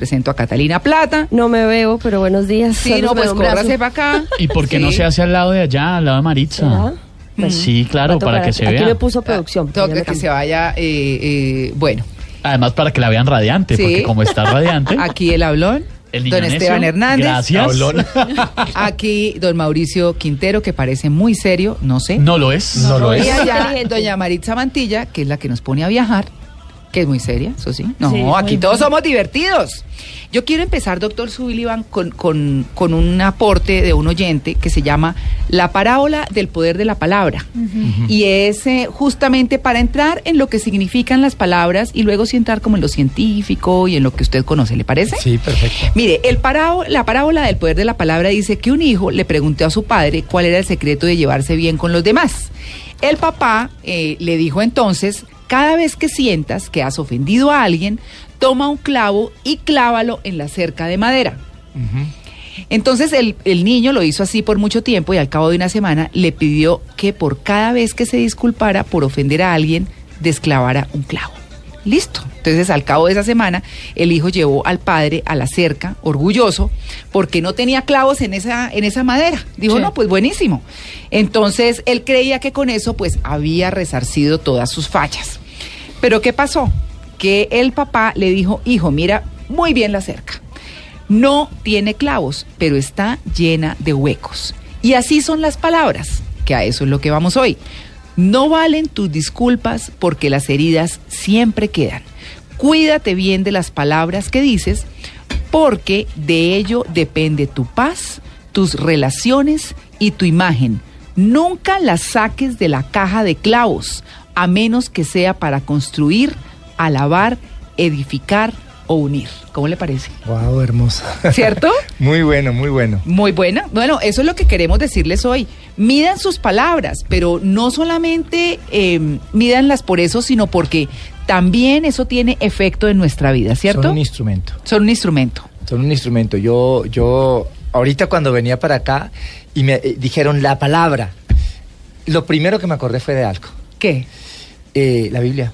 presento a Catalina Plata. No me veo, pero buenos días. Sí, no, me pues córrase para acá. ¿Y por qué no se hace al lado de allá, al lado de Maritza? ¿Será? Bueno, Sí, claro, para que aquí. se Aquí vea. me puso producción. pero ya Toca que se vaya, eh, eh, bueno, Además, para que la vean radiante, Sí. porque como está radiante, aquí el hablón, el don Esteban Hernández. Gracias. Aquí don Mauricio Quintero, que parece muy serio, no sé. No lo es. No lo y es. allá Inteligente. doña Maritza Mantilla, que es la que nos pone a viajar, que es muy seria, eso sí. No, Sí, aquí todos somos divertidos. Yo quiero empezar, doctor Sullivan, con, con, con un aporte de un oyente que se llama La parábola del poder de la palabra. Y es eh, justamente para entrar en lo que significan las palabras y luego sí entrar como en lo científico y en lo que usted conoce, ¿le parece? Sí, perfecto. Mire, el parao- la parábola del poder de la palabra dice que un hijo le preguntó a su padre cuál era el secreto de llevarse bien con los demás. El papá eh, le dijo entonces, cada vez que sientas que has ofendido a alguien, toma un clavo y clávalo en la cerca de madera. Entonces el, el niño lo hizo así por mucho tiempo y al cabo de una semana le pidió que por cada vez que se disculpara por ofender a alguien, desclavara un clavo. Listo. Entonces al cabo de esa semana el hijo llevó al padre a la cerca, orgulloso, porque no tenía clavos en esa, en esa madera. Dijo, Sí. no, pues buenísimo. Entonces él creía que con eso pues había resarcido todas sus fallas. Pero ¿qué pasó? Que el papá le dijo, hijo, mira muy bien la cerca. No tiene clavos, pero está llena de huecos. Y así son las palabras, que a eso es lo que vamos hoy. No valen tus disculpas porque las heridas siempre quedan. Cuídate bien de las palabras que dices porque de ello depende tu paz, tus relaciones y tu imagen. Nunca las saques de la caja de clavos, a menos que sea para construir, alabar, edificar o unir. ¿Cómo le parece? Wow, hermosa. ¿Cierto? Muy bueno, muy bueno. Muy buena. Bueno, eso es lo que queremos decirles hoy. Midan sus palabras, pero no solamente eh, mídanlas por eso, sino porque también eso tiene efecto en nuestra vida, ¿cierto? Son un instrumento. Son un instrumento. Son un instrumento. Yo, yo, ahorita cuando venía para acá y me eh, dijeron la palabra, lo primero que me acordé fue de algo. ¿Qué? Eh, la Biblia.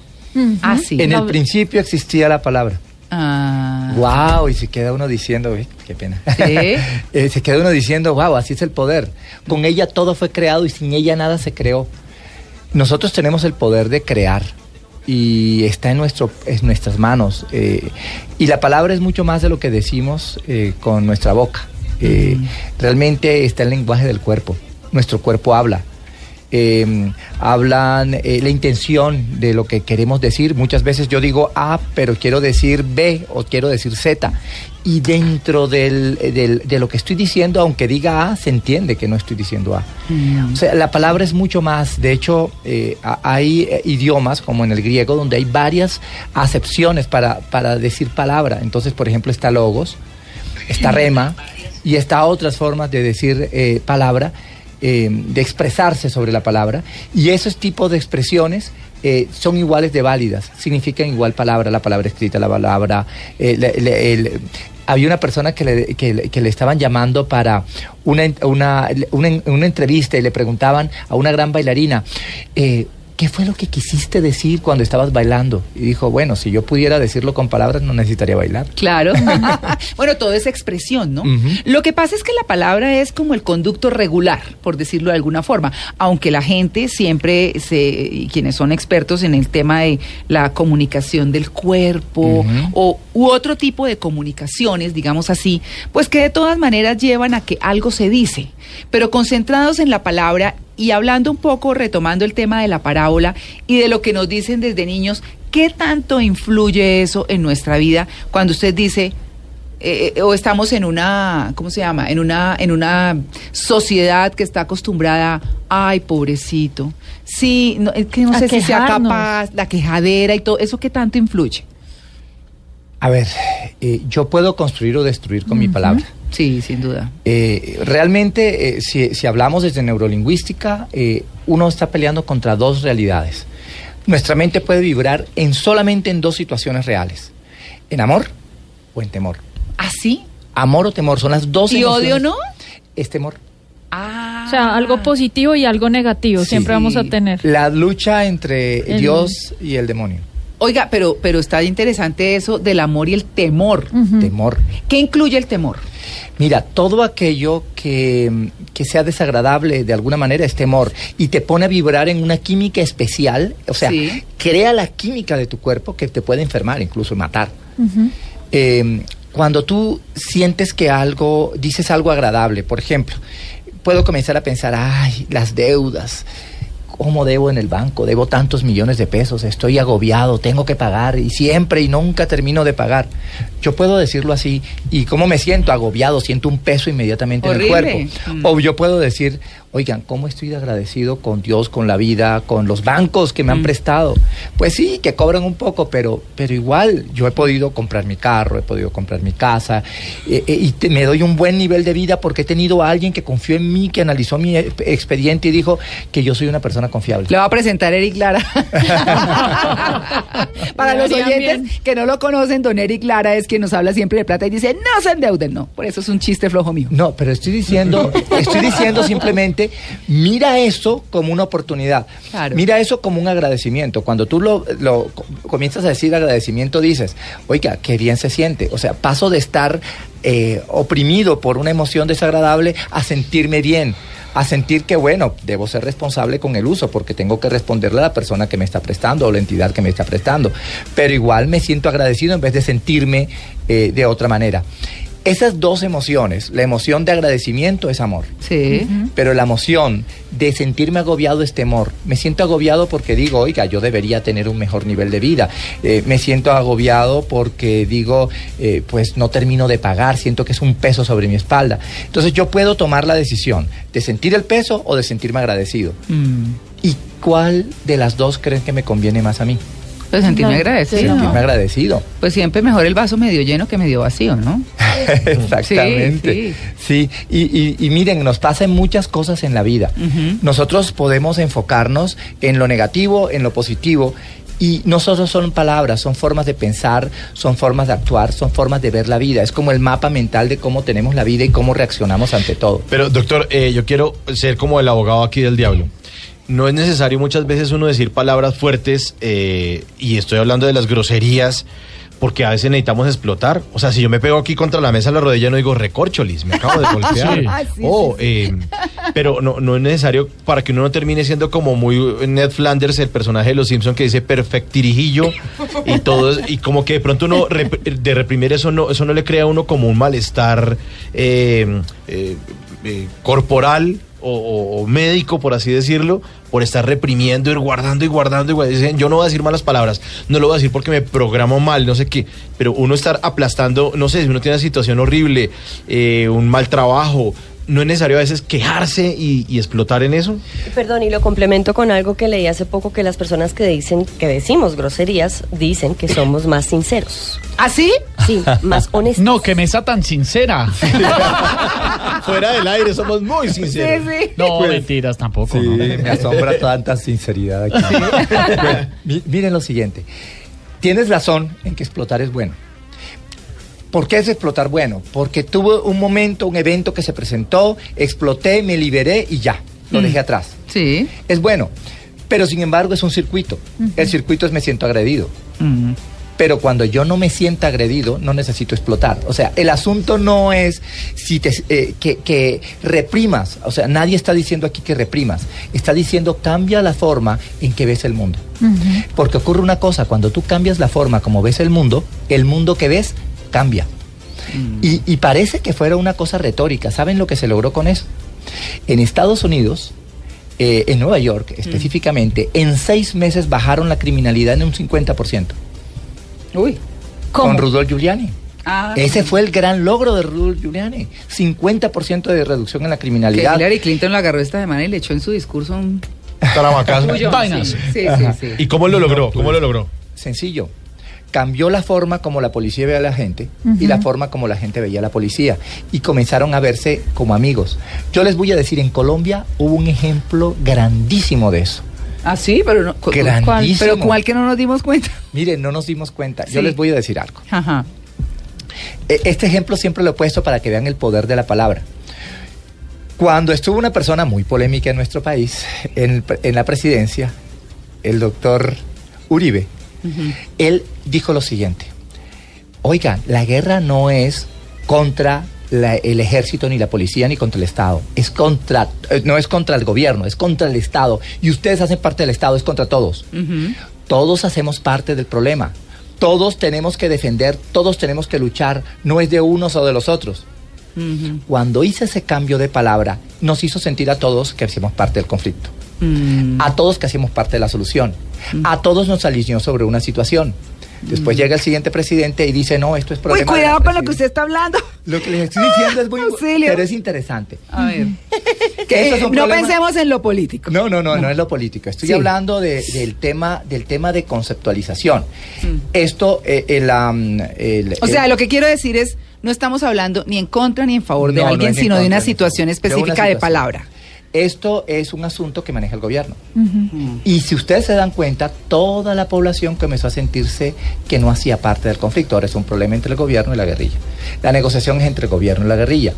Ah, sí. En el principio existía la palabra. Ah. Wow, y se queda uno diciendo, uy, qué pena. Sí. Eh, se queda uno diciendo, wow, así es el poder. Con ella todo fue creado y sin ella nada se creó. Nosotros tenemos el poder de crear y está en, nuestro, en nuestras manos. eh, y la palabra es mucho más de lo que decimos eh, con nuestra boca. Eh, Realmente está el lenguaje del cuerpo. Nuestro cuerpo habla. Eh, hablan eh, la intención de lo que queremos decir. Muchas veces yo digo A, pero quiero decir B o quiero decir Z. Y dentro del, eh, del- de lo que estoy diciendo, aunque diga A, se entiende que no estoy diciendo A. Mm. O sea, la palabra es mucho más. De hecho, eh, hay idiomas, como en el griego, donde hay varias acepciones para, para decir palabra. Entonces, por ejemplo, está logos, está rema y está otras formas de decir palabra, eh, de expresarse sobre la palabra. Y esos tipos de expresiones eh, son iguales de válidas, significan igual palabra, la palabra escrita, la palabra... eh, había una persona que le, que, le- estaban llamando para una, una, una, una entrevista y le preguntaban a una gran bailarina, eh, ¿qué fue lo que quisiste decir cuando estabas bailando? Y dijo, bueno, si yo pudiera decirlo con palabras no necesitaría bailar. Claro. bueno, todo es expresión, ¿no? Lo que pasa es que la palabra es como el conducto regular, por decirlo de alguna forma, aunque la gente siempre, se, y quienes son expertos en el tema de la comunicación del cuerpo o u otro tipo de comunicaciones, digamos así, pues que de todas maneras llevan a que algo se dice, pero concentrados en la palabra y hablando un poco, retomando el tema de la parábola y de lo que nos dicen desde niños, ¿qué tanto influye eso en nuestra vida cuando usted dice, eh, eh, o estamos en una, ¿cómo se llama? En una, en una sociedad que está acostumbrada, ay, pobrecito. Sí, no, es que no A sé si sea capaz, la quejadera y todo, ¿eso qué tanto influye? A ver, eh, yo puedo construir o destruir con mi palabra. Sí, sin duda. Eh, realmente, eh, si, si hablamos desde neurolingüística, eh, uno está peleando contra dos realidades. Nuestra mente puede vibrar en solamente en dos situaciones reales: en amor o en temor. ¿Así? Amor o temor son las dos ¿Y emociones. odio no? Es temor. Ah. O sea, algo positivo y algo negativo Sí. siempre vamos a tener. La lucha entre El- Dios y el demonio. Oiga, pero, pero está interesante eso del amor y el temor. Temor. ¿Qué incluye el temor? Mira, todo aquello que, que sea desagradable de alguna manera es temor y te pone a vibrar en una química especial, o sea, Sí. crea la química de tu cuerpo que te puede enfermar, incluso matar. Eh, cuando tú sientes que algo, dices algo agradable, por ejemplo, puedo comenzar a pensar, ay, las deudas. ¿Cómo debo en el banco? Debo tantos millones de pesos, estoy agobiado, tengo que pagar y siempre y nunca termino de pagar. Yo puedo decirlo así y cómo me siento agobiado, siento un peso inmediatamente en el cuerpo. Mm. O yo puedo decir, oigan, ¿cómo estoy agradecido con Dios, con la vida, con los bancos que me han Mm. prestado? Pues sí, que cobran un poco, pero, pero igual yo he podido comprar mi carro, he podido comprar mi casa eh, eh, y te- me doy un buen nivel de vida porque he tenido a alguien que confió en mí, que analizó mi eh, expediente y dijo que yo soy una persona confiable. Le va a presentar Eric Lara. Para los oyentes bien. que no lo conocen, don Eric Lara es quien nos habla siempre de plata y dice, no se endeuden, no. Por eso es un chiste flojo mío. No, pero estoy diciendo, estoy diciendo simplemente, mira eso como una oportunidad. Claro. Mira eso como un agradecimiento. Cuando tú lo, lo co- comienzas a decir agradecimiento, dices, oiga, qué bien se siente. O sea, paso de estar eh, oprimido por una emoción desagradable a sentirme bien. A sentir que, bueno, debo ser responsable con el uso porque tengo que responderle a la persona que me está prestando o la entidad que me está prestando. Pero igual me siento agradecido en vez de sentirme eh, de otra manera. Esas dos emociones, la emoción de agradecimiento es amor, Sí. pero la emoción de sentirme agobiado es temor. Me siento agobiado porque digo, oiga, yo debería tener un mejor nivel de vida. Eh, me siento agobiado porque digo, eh, pues no termino de pagar, siento que es un peso sobre mi espalda. Entonces yo puedo tomar la decisión de sentir el peso o de sentirme agradecido. Mm. ¿Y cuál de las dos creen que me conviene más a mí? Pues sentirme No, agradecido. sí, no. Sentirme agradecido. Pues siempre mejor el vaso medio lleno que medio vacío, ¿no? Exactamente. Sí, Y, y- y miren, nos pasan muchas cosas en la vida. Nosotros podemos enfocarnos en lo negativo, en lo positivo. Y no solo son palabras, son formas de pensar, son formas de actuar, son formas de ver la vida. Es como el mapa mental de cómo tenemos la vida y cómo reaccionamos ante todo. Pero, doctor, eh, yo quiero ser como el abogado aquí del diablo. No es necesario muchas veces uno decir palabras fuertes, eh, y estoy hablando de las groserías, porque a veces necesitamos explotar. O sea, si yo me pego aquí contra la mesa de la rodilla, no digo recorcholis, me acabo de golpear. Sí. Ah, sí, Oh, sí, eh, pero no, no es necesario para que uno no termine siendo como muy Ned Flanders, el personaje de los Simpson que dice perfectirijillo y todo, es- y como que de pronto uno rep- de reprimir eso no, eso no le crea a uno como un malestar eh, eh, eh, corporal o, médico, por así decirlo, por estar reprimiendo, ir guardando y guardando y guardando. Dicen, yo no voy a decir malas palabras, no lo voy a decir porque me programo mal, no sé qué, pero uno estar aplastando, no sé, si uno tiene una situación horrible, eh, un mal trabajo, no es necesario a veces quejarse y, y explotar en eso. Perdón, y lo complemento con algo que leí hace poco que las personas que dicen que decimos groserías dicen que somos más sinceros. ¿Así? Sí, más honestos. No, que mesa tan sincera. Fuera del aire somos muy sinceros. sí. No, Pues, mentiras tampoco. Sí, ¿no? me asombra tanta sinceridad aquí. Miren lo siguiente. Tienes razón en que explotar es bueno. ¿Por qué es explotar bueno? Porque tuve un momento, un evento que se presentó, exploté, me liberé y ya, lo dejé atrás. Sí. Es bueno, pero sin embargo es un circuito. El circuito es me siento agredido. Mm. Pero cuando yo no me siento agredido, no necesito explotar. O sea, el asunto no es si te, eh, que, que reprimas. O sea, nadie está diciendo aquí que reprimas. Está diciendo cambia la forma en que ves el mundo. Porque ocurre una cosa, cuando tú cambias la forma como ves el mundo, el mundo que ves cambia. Y, y parece que fuera una cosa retórica. ¿Saben lo que se logró con eso? En Estados Unidos, eh, en Nueva York específicamente, en seis meses bajaron la criminalidad en un 50%. Uy. Con Rudolf Giuliani. Ah, Ese fue el gran logro de Rudolf Giuliani. 50% de reducción en la que criminalidad. Hillary Clinton lo agarró esta semana y le echó en su discurso un. Vainas. Sí, sí, sí, sí. ¿Y cómo lo logró? ¿Cómo lo logró? Sencillo. Cambió la forma como la policía veía a la gente y la forma como la gente veía a la policía. Y comenzaron a verse como amigos. Yo les voy a decir, en Colombia hubo un ejemplo grandísimo de eso. Ah, sí, pero no. cu- ¿cuál? Grandísimo. Pero ¿cuál que no nos dimos cuenta? Miren, no nos dimos cuenta. Sí. Yo les voy a decir algo. Ajá. E- Este ejemplo siempre lo he puesto para que vean el poder de la palabra. Cuando estuvo una persona muy polémica en nuestro país, en, en la presidencia, el doctor Uribe, Él dijo lo siguiente, oigan, la guerra no es contra la- el ejército, ni la policía, ni contra el Estado. Es contra, eh, no es contra el gobierno, es contra el Estado. Y ustedes hacen parte del Estado, es contra todos. Todos hacemos parte del problema. Todos tenemos que defender, todos tenemos que luchar. No es de unos o de los otros. Cuando hice ese cambio de palabra, nos hizo sentir a todos que hacíamos parte del conflicto. Mm. A todos que hacíamos parte de la solución. A todos nos alineó sobre una situación. Después llega el siguiente presidente y dice, no, esto es Uy, problema. de la cuidado con lo que presidencia". usted está hablando. Lo que les estoy diciendo es muy... Auxilio. Pero es interesante. A ver. Que no pensemos en lo político. No, no, no, no, es lo político. Estoy Sí. hablando de- del tema del tema de conceptualización. Mm. Esto, eh, el, el- O sea, el- lo que quiero decir es, no estamos hablando ni en contra ni en favor de No, no alguien, sino de una situación. De una específica de, situación. palabra. Esto es un asunto que maneja el gobierno. Y si ustedes se dan cuenta, toda la población comenzó a sentirse que no hacía parte del conflicto. Ahora es un problema entre el gobierno y la guerrilla. La negociación es entre el gobierno y la guerrilla.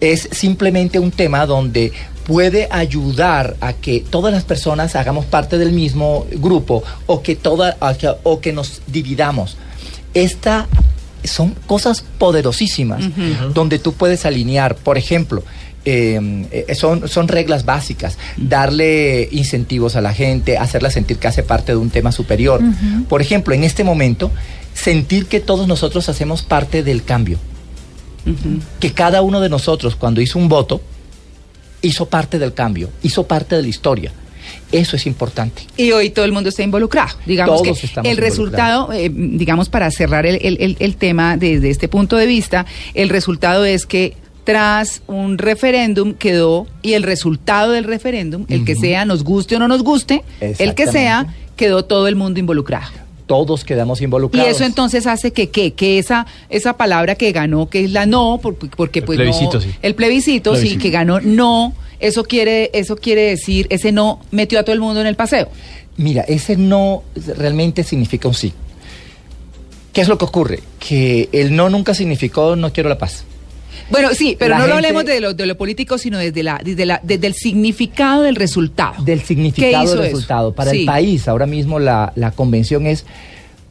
Es simplemente un tema donde puede ayudar a que todas las personas hagamos parte del mismo grupo o que, toda, o que nos dividamos. Esta son cosas poderosísimas donde tú puedes alinear, por ejemplo, eh, eh, son, son reglas básicas, darle incentivos a la gente, hacerla sentir que hace parte de un tema superior. Por ejemplo, en este momento, sentir que todos nosotros hacemos parte del cambio, que cada uno de nosotros cuando hizo un voto, hizo parte del cambio, hizo parte de la historia. Eso es importante. Y hoy todo el mundo está involucrado. Digamos Todos que estamos el resultado, eh, digamos, para cerrar el- el- el tema desde este punto de vista, el resultado es que tras un referéndum quedó, y el resultado del referéndum, el que sea, nos guste o no nos guste, el que sea, quedó todo el mundo involucrado. Todos quedamos Y involucrados. eso entonces hace que, que, que esa, esa palabra que ganó, que es la no, por- porque El pues plebiscito, no, sí. el plebiscito, sí, Plebiscito. que ganó no, eso quiere, eso quiere decir, ese no metió a todo el mundo en el paseo. Mira, ese no realmente significa un sí. ¿Qué es lo que ocurre? Que el no nunca significó no quiero la paz. Bueno, sí, pero La no lo hablemos de lo, de lo político, sino desde la, desde la, desde el significado del resultado. Del ¿Qué significado del eso? resultado. Para Sí. el país, ahora mismo la, la convención es,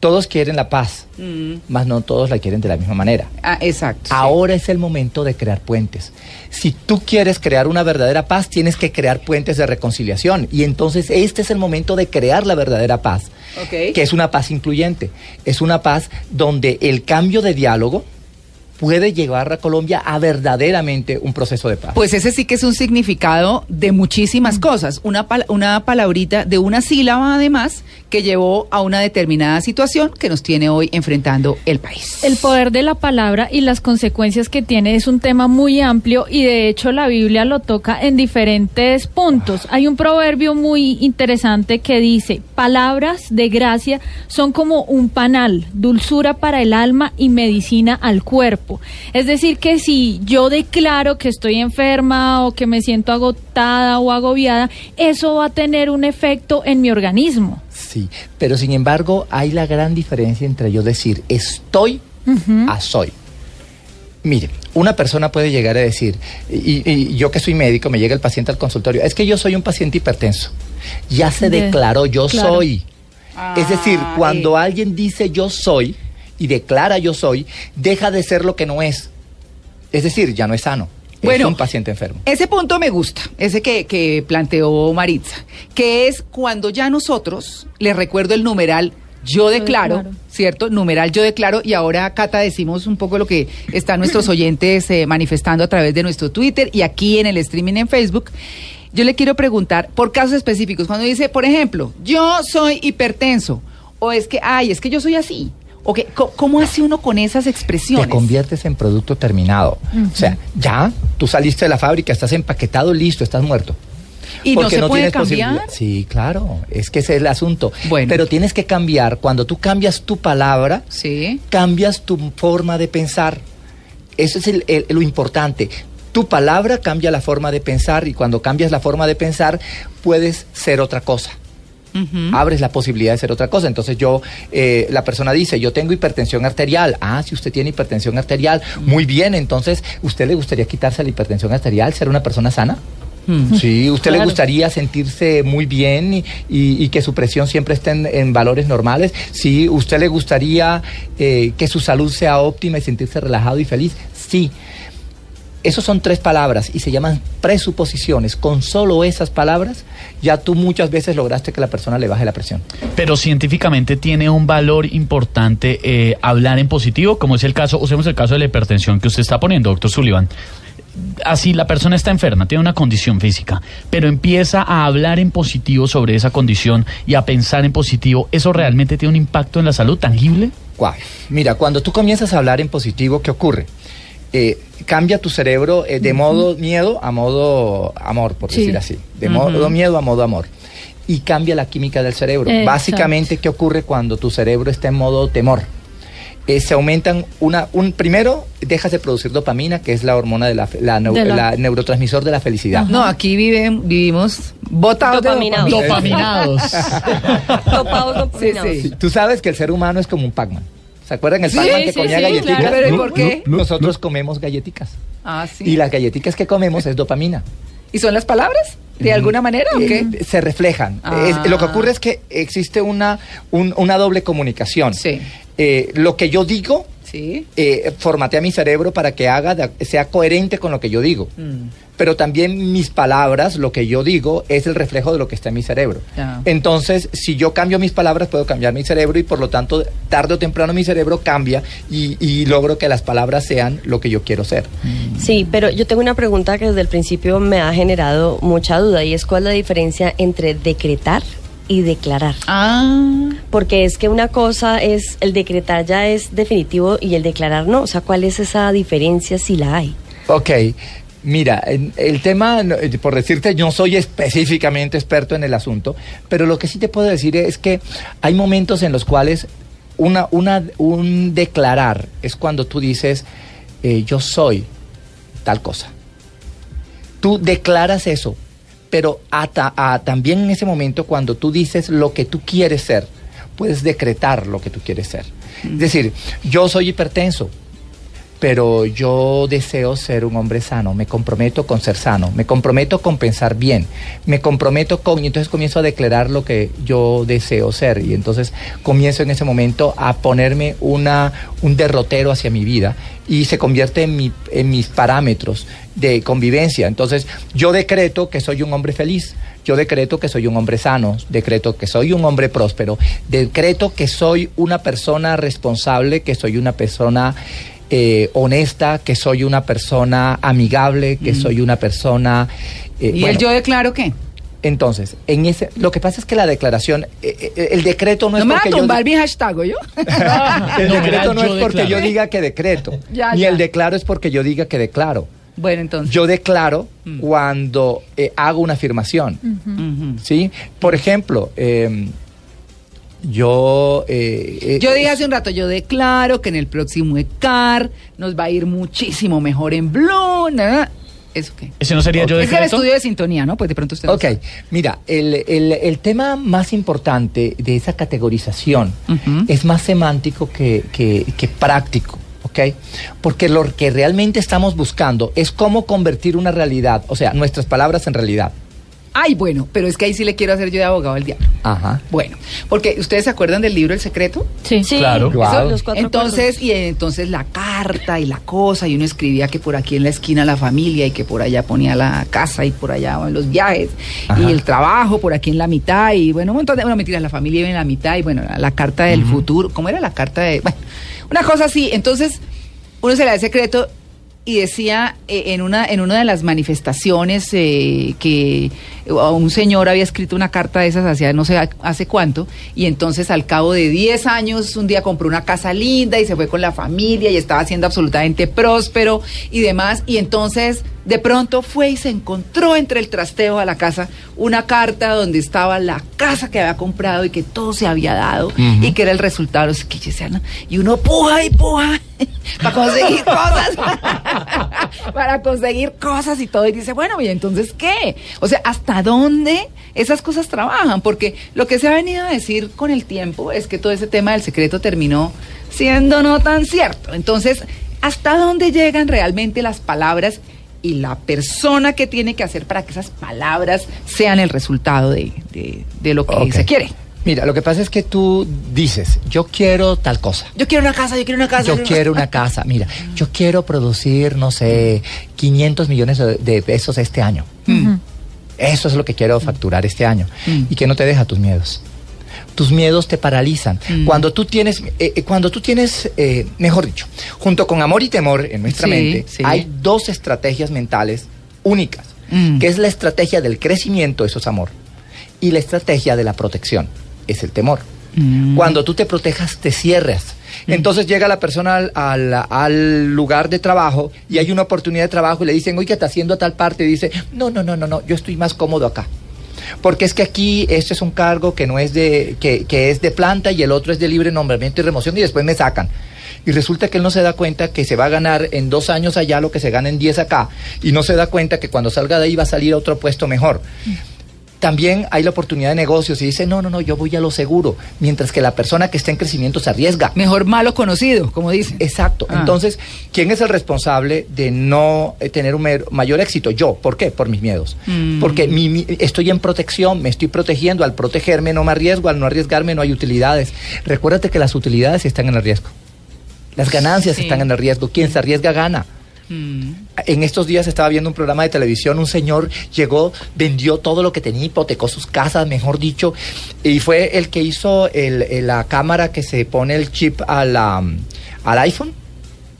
todos quieren la paz, Mm. mas no todos la quieren de la misma manera. Ah, exacto. sí. Ahora es el momento de crear puentes. Si tú quieres crear una verdadera paz, tienes que crear puentes de reconciliación. Y entonces este es el momento de crear la verdadera paz, que es una paz incluyente. Es una paz donde el cambio de diálogo puede llevar a Colombia a verdaderamente un proceso de paz. Pues ese sí que es un significado de muchísimas cosas. Una, pal- una palabrita de una sílaba además que llevó a una determinada situación que nos tiene hoy enfrentando el país. El poder de la palabra y las consecuencias que tiene es un tema muy amplio y de hecho la Biblia lo toca en diferentes puntos. Hay un proverbio muy interesante que dice, palabras de gracia son como un panal, dulzura para el alma y medicina al cuerpo. Es decir, que si yo declaro que estoy enferma o que me siento agotada o agobiada, eso va a tener un efecto en mi organismo. Sí, pero sin embargo hay la gran diferencia entre yo decir estoy a soy. Mire, una persona puede llegar a decir, y, y yo que soy médico, me llega el paciente al consultorio, es que yo soy un paciente hipertenso. Ya se De- declaró yo claro. soy. es decir, Ah, cuando eh. alguien dice yo soy y declara yo soy, deja de ser lo que no es. Es decir, ya no es sano. Bueno, es un paciente enfermo. Ese punto me gusta, ese que, que planteó Maritza, que es cuando ya nosotros, les recuerdo el numeral yo declaro, declaro. ¿cierto? Numeral yo declaro y ahora, Cata, decimos un poco lo que están nuestros oyentes eh, manifestando a través de nuestro Twitter y aquí en el streaming en Facebook. Yo le quiero preguntar por casos específicos, cuando dice, por ejemplo, yo soy hipertenso, o es que, ay, es que yo soy así, o que, co- ¿cómo hace uno con esas expresiones? Te conviertes en producto terminado. O sea, ya tú saliste de la fábrica, estás empaquetado, listo, estás muerto. ¿Y no Porque se puede tienes cambiar? posibilidad. Sí, claro, es que ese es el asunto. Bueno. Pero tienes que cambiar, cuando tú cambias tu palabra, Sí. cambias tu forma de pensar. Eso es el- el- lo importante. Tu palabra cambia la forma de pensar y cuando cambias la forma de pensar puedes ser otra cosa. Abres la posibilidad de ser otra cosa. Entonces yo, eh, la persona dice, yo tengo hipertensión arterial. Ah, si usted tiene hipertensión arterial, muy bien. Entonces, ¿usted le gustaría quitarse la hipertensión arterial, ser una persona sana? Sí, usted le gustaría sentirse muy bien y, y- y que su presión siempre esté en, en valores normales. Sí, usted le gustaría eh, que su salud sea óptima y sentirse relajado y feliz. Sí. Esos son tres palabras y se llaman presuposiciones. Con solo esas palabras ya tú muchas veces lograste que la persona le baje la presión. Pero científicamente tiene un valor importante eh, hablar en positivo, como es el caso, usemos el caso de la hipertensión que usted está poniendo, doctor Sullivan. Así la persona está enferma, tiene una condición física, pero empieza a hablar en positivo sobre esa condición y a pensar en positivo, ¿eso realmente tiene un impacto en la salud tangible? Mira, cuando tú comienzas a hablar en positivo, ¿qué ocurre? Eh, cambia tu cerebro eh, de modo miedo a modo amor, por Sí. decir así. De modo miedo a modo amor. Y cambia la química del cerebro. Exacto. Básicamente, ¿qué ocurre cuando tu cerebro está en modo temor? Eh, se aumentan una un primero dejas de producir dopamina que es la hormona de la, la neu- De la- la neurotransmisor de la felicidad No, aquí viven, vivimos botados Dopaminados. dopamina. Dopaminados. Topados, dopaminados. Sí, sí. Tú sabes que el ser humano es como un Pac-Man. ¿Se acuerdan el Sí, Pac-Man que sí, comía sí, galletitas? claro. Pero ¿y por qué? Nosotros comemos galletitas. Ah, sí. Y las galletitas que comemos es dopamina. ¿Y son las palabras? ¿De alguna manera o qué? Eh, se reflejan. Ah. Es- lo que ocurre es que existe una, un- una doble comunicación. Sí. Eh, lo que yo digo Sí. eh, formatea mi cerebro para que haga de- sea coherente con lo que yo digo. Mm. Pero también mis palabras, lo que yo digo, es el reflejo de lo que está en mi cerebro. Entonces, si yo cambio mis palabras, puedo cambiar mi cerebro y por lo tanto, tarde o temprano mi cerebro cambia y, y logro que las palabras sean lo que yo quiero ser. Sí, pero yo tengo una pregunta que desde el principio me ha generado mucha duda y es cuál es la diferencia entre decretar y declarar. Ah. Porque es que una cosa es, el decretar ya es definitivo y el declarar no. O sea, ¿cuál es esa diferencia si la hay? Ok, mira, el tema, por decirte, yo no soy específicamente experto en el asunto, pero lo que sí te puedo decir es que hay momentos en los cuales una, una, un declarar es cuando tú dices, eh, yo soy tal cosa. Tú declaras eso, pero a- también en ese momento cuando tú dices lo que tú quieres ser, puedes decretar lo que tú quieres ser. Es decir, yo soy hipertenso, pero yo deseo ser un hombre sano, me comprometo con ser sano, me comprometo con pensar bien, me comprometo con, y entonces comienzo a declarar lo que yo deseo ser, y entonces comienzo en ese momento a ponerme una, un derrotero hacia mi vida y se convierte en, mi, en mis parámetros de convivencia. Entonces yo decreto que soy un hombre feliz, yo decreto que soy un hombre sano, decreto que soy un hombre próspero, decreto que soy una persona responsable, que soy una persona eh, honesta, que soy una persona amigable, que soy una persona... eh, ¿Y bueno, el yo declaro qué? Entonces, en ese, lo que pasa es que la declaración, eh, eh, el decreto no, No, es me va a porque yo... tumbar mi hashtag, ¿o yo? El No, decreto no es porque yo diga que decreto, Ya, ni ya. el declaro es porque yo diga que declaro. bueno, entonces. Yo declaro Mm. cuando eh, hago una afirmación. ¿sí? Por ejemplo, eh, yo... eh, eh, Yo dije hace un rato, yo declaro que en el próximo ECAR nos va a ir muchísimo mejor en Blue. ¿no? ¿Eso qué? ¿Ese no sería yo Es el decreto? estudio de sintonía, ¿no? Pues de pronto usted Ok, sabe. mira, el, el- el tema más importante de esa categorización es más semántico que, que- que práctico, ¿ok? Porque lo que realmente estamos buscando es cómo convertir una realidad, o sea, nuestras palabras en realidad. Ay, bueno, pero es que ahí sí le quiero hacer yo de abogado al diablo. Ajá. Bueno, porque ustedes se acuerdan del libro El Secreto. Sí. Sí, Claro. Wow. los cuatro Entonces, y entonces la carta y la cosa, y uno escribía que por aquí en la esquina la familia, y que por allá ponía la casa, y por allá van los viajes, Ajá. y el trabajo por aquí en la mitad, y bueno, un montón de, bueno, mentiras, la familia iba en la mitad, y bueno, la, la carta del futuro, ¿cómo era la carta de, bueno, una cosa así, entonces, uno se le da el secreto, y decía eh, en una en una de las manifestaciones eh, que un señor había escrito una carta de esas hacía no sé hace cuánto y entonces al cabo de 10 años un día compró una casa linda y se fue con la familia y estaba siendo absolutamente próspero y demás y entonces de pronto fue y se encontró entre el trasteo a la casa una carta donde estaba la casa que había comprado y que todo se había dado y que era el resultado decía, ¿no? y uno puja y puja para conseguir cosas para conseguir cosas y todo y dice bueno y entonces qué o sea hasta dónde esas cosas trabajan porque lo que se ha venido a decir con el tiempo es que todo ese tema del secreto terminó siendo no tan cierto entonces hasta dónde llegan realmente las palabras y la persona que tiene que hacer para que esas palabras sean el resultado de, de- de lo que Ok. se quiere. Mira, lo que pasa es que tú dices, yo quiero tal cosa. Yo quiero una casa, yo quiero una casa. Yo quiero una casa. Mira, yo quiero producir, no sé, 500 millones de, pesos este año. Mm. Eso es lo que quiero facturar este año. Mm. Y que no te deja tus miedos. Tus miedos te paralizan. Mm. Cuando tú tienes, eh, eh, cuando tú tienes, eh, mejor dicho, junto con amor y temor en nuestra Sí, mente, sí. hay dos estrategias mentales únicas, Mm. que es la estrategia del crecimiento, eso es amor, y la estrategia de la protección, es el temor. Cuando tú te protejas, te cierras. Entonces llega la persona al, al- al lugar de trabajo y hay una oportunidad de trabajo y le dicen, oye, ¿qué está haciendo a tal parte? Y dice, no, no, no, no, no, yo estoy más cómodo acá. Porque es que aquí este es un cargo que no es de, que, que es de planta y el otro es de libre nombramiento y remoción y después me sacan. Y resulta que él no se da cuenta que se va a ganar en dos años allá lo que se gana en diez acá. Y no se da cuenta que cuando salga de ahí va a salir a otro puesto mejor. También hay la oportunidad de negocios y dice, no, no, no, yo voy a lo seguro. Mientras que la persona que está en crecimiento se arriesga. Mejor malo conocido, como dicen. Exacto. Ah. Entonces, ¿quién es el responsable de no eh, tener un mayor éxito? Yo. ¿Por qué? Por mis miedos. Mm. Porque mi- mi- estoy en protección, me estoy protegiendo. Al protegerme no me arriesgo, al no arriesgarme no hay utilidades. Recuérdate que las utilidades están en el riesgo. Las ganancias Sí. están en el riesgo. Quien se arriesga gana. Mm. En estos días estaba viendo un programa de televisión, un señor llegó, vendió todo lo que tenía, hipotecó sus casas, mejor dicho, y fue el que hizo el- el- la cámara que se pone el chip la, al iPhone,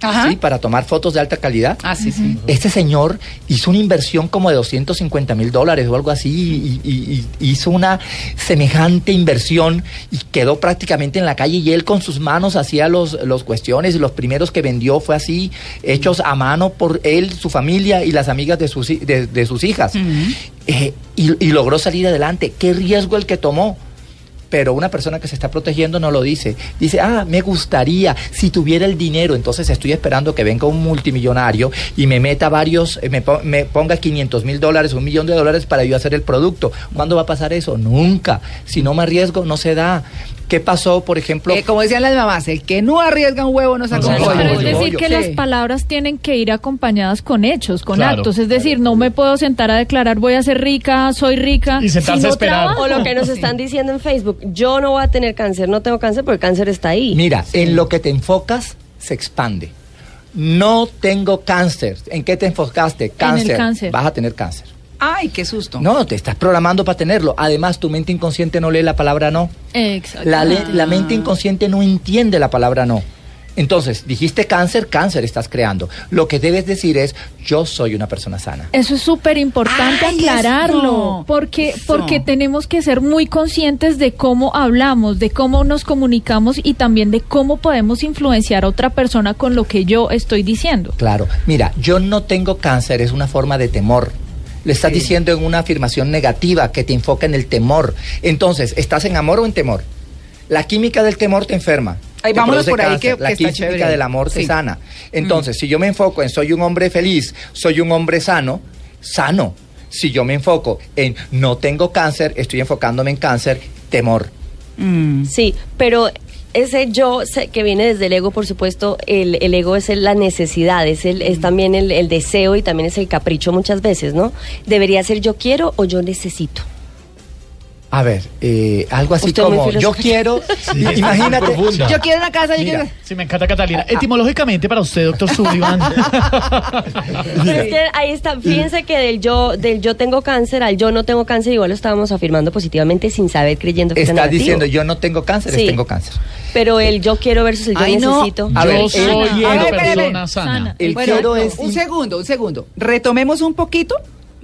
Ajá. ¿sí? para tomar fotos de alta calidad. Ah, sí, sí. Este señor hizo una inversión como de 250 mil dólares o algo así, y, y- y hizo una semejante inversión y quedó prácticamente en la calle y él con sus manos hacía los, los cuestiones y los primeros que vendió fue así, hechos a mano por él, su familia y las amigas de sus, de, de sus hijas. Eh, y, y logró salir adelante. ¿Qué riesgo el que tomó? Pero una persona que se está protegiendo no lo dice. Dice, ah, me gustaría, si tuviera el dinero, entonces estoy esperando que venga un multimillonario y me meta varios, eh, me, po- me ponga 500 mil dólares, un millón de dólares para yo hacer el producto. ¿Cuándo va a pasar eso? Nunca. Si no me arriesgo, no se da. ¿Qué pasó, por ejemplo? Eh, como decían las mamás, el que no arriesga un huevo no saca un pollo. Pero es decir que Sí. las palabras tienen que ir acompañadas con hechos, con Claro. actos. Es decir, no me puedo sentar a declarar voy a ser rica, soy rica. Y sentarse si no a esperar. trabajo. O lo que nos están diciendo en Facebook, yo no voy a tener cáncer, no tengo cáncer porque el cáncer está ahí. Mira, en lo que te enfocas, se expande. No tengo cáncer. ¿En qué te enfocaste? Cáncer. cáncer. Vas a tener cáncer. Ay, qué susto. No, te estás programando para tenerlo. Además, tu mente inconsciente no lee la palabra no. Exacto. La, mente inconsciente no entiende la palabra no. Entonces, dijiste cáncer, cáncer estás creando. Lo que debes decir es, yo soy una persona sana. Eso es súper importante aclararlo, eso. porque Eso. porque tenemos que ser muy conscientes de cómo hablamos, de cómo nos comunicamos y también de cómo podemos influenciar a otra persona con lo que yo estoy diciendo. Claro. Mira, yo no tengo cáncer, es una forma de temor. Le estás Sí. diciendo en una afirmación negativa que te enfoca en el temor. Entonces, ¿estás en amor o en temor? La química del temor te enferma. Ay, te vámonos por ahí, que- la que está química chévere. del amor te Sí. sana. Entonces, si yo me enfoco en soy un hombre feliz, soy un hombre sano, sano. Si yo me enfoco en no tengo cáncer, estoy enfocándome en cáncer, temor. Mm. Sí, pero ese yo que viene desde el ego, por supuesto, el, el ego es el- la necesidad, es, el, es también el, el deseo y también es el capricho muchas veces, ¿no? Debería ser yo quiero o yo necesito. A ver, eh, algo así Usted como yo quiero, imagínate, profunda. Yo quiero una casa, yo Mira, quiero... Sí, me encanta Catalina. Etimológicamente para usted, doctor Sullivan. Pero es que ahí está, fíjense que del yo, del yo tengo cáncer al yo no tengo cáncer, igual lo estábamos afirmando positivamente sin saber, creyendo que es estás negativo. diciendo yo no tengo cáncer, Sí. es tengo cáncer. Pero el yo quiero versus el yo Ay, no. necesito. A ver, Yo soy quiero- una persona sana. Sana. El Bueno, quiero no, es un segundo, un segundo. Retomemos un poquito,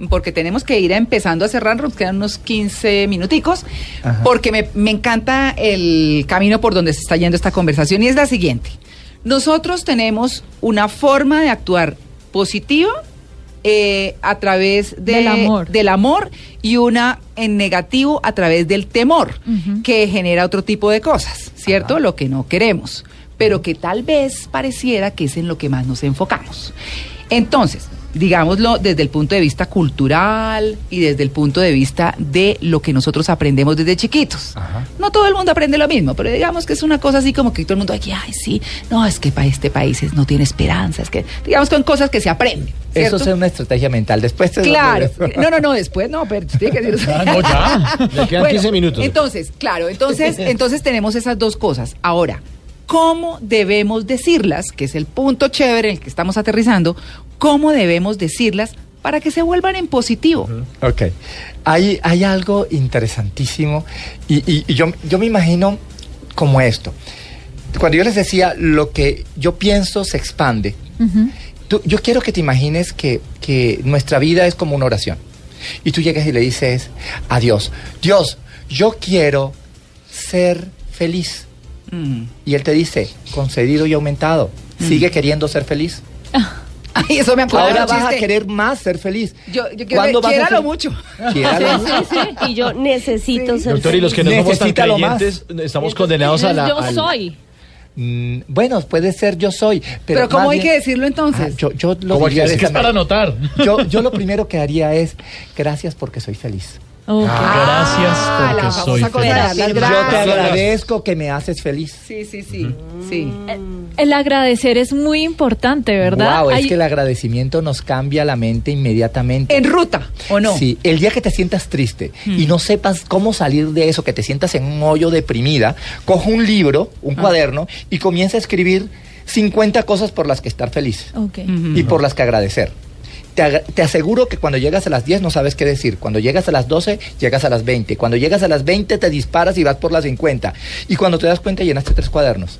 porque tenemos que ir empezando a cerrar, nos quedan unos 15 minuticos, Ajá. porque me, me encanta el camino por donde se está yendo esta conversación y es la siguiente. Nosotros tenemos una forma de actuar positiva eh, a través de- Del amor. del amor y una en negativo a través del temor, que genera otro tipo de cosas, ¿cierto? Ajá. Lo que no queremos, pero que tal vez pareciera que es en lo que más nos enfocamos. Entonces, digámoslo desde el punto de vista cultural y desde el punto de vista de lo que nosotros aprendemos desde chiquitos. Ajá. No todo el mundo aprende lo mismo, pero digamos que es una cosa así como que todo el mundo aquí, ay, sí, no, es que para este país no tiene esperanza, es que, digamos, con cosas que se aprenden, ¿cierto? Eso es una estrategia mental. Después te Claro. No, no, no, después no, pero tiene que decir. Ah, no, ya. Le quedan 15 minutos. Entonces, claro, entonces, entonces tenemos esas dos cosas. Ahora, ¿cómo debemos decirlas? Que es el punto chévere en el que estamos aterrizando. ¿Cómo debemos decirlas para que se vuelvan en positivo? Ok. Hay, hay algo interesantísimo y, y- y yo, yo me imagino como esto. Cuando yo les decía lo que yo pienso se expande, tú- yo quiero que te imagines que, que nuestra vida es como una oración. Y tú llegas y le dices a Dios, Dios, yo quiero ser feliz. Mm. Y Él te dice, concedido y aumentado, sigue queriendo ser feliz. Ay, eso me acuerda Ahora vas a querer más ser feliz. Yo, yo quiero ¿Cuándo vas a quiéralo mucho. Quiéralo Sí, sí, sí. Y yo necesito ser Doctor, y los que no feliz. somos tan Necesítalo más. creyentes, estamos condenados a la... yo al- soy. Mm, bueno, puede ser yo soy. Pero, Pero, ¿cómo hay bien- que decirlo entonces? Ah, yo, yo lo ¿Cómo hay diría que Es que es para anotar. yo, yo lo primero que haría es gracias porque soy feliz. Ok. Gracias Ah, la porque soy feliz. Yo te agradezco que me haces feliz. Sí, sí, sí. sí. El agradecer es muy importante, ¿verdad? Wow, es Hay- que el agradecimiento nos cambia la mente inmediatamente. ¿En ruta o no? Sí, el día que te sientas triste y no sepas cómo salir de eso, que te sientas en un hoyo deprimida, coge un libro, un cuaderno y comienza a escribir 50 cosas por las que estar feliz y por las que agradecer. Te, aseguro que cuando llegas a las 10 no sabes qué decir. Cuando llegas a las 12, llegas a las 20. Cuando llegas a las 20, te disparas y vas por las 50. Y cuando te das cuenta, llenaste tres cuadernos.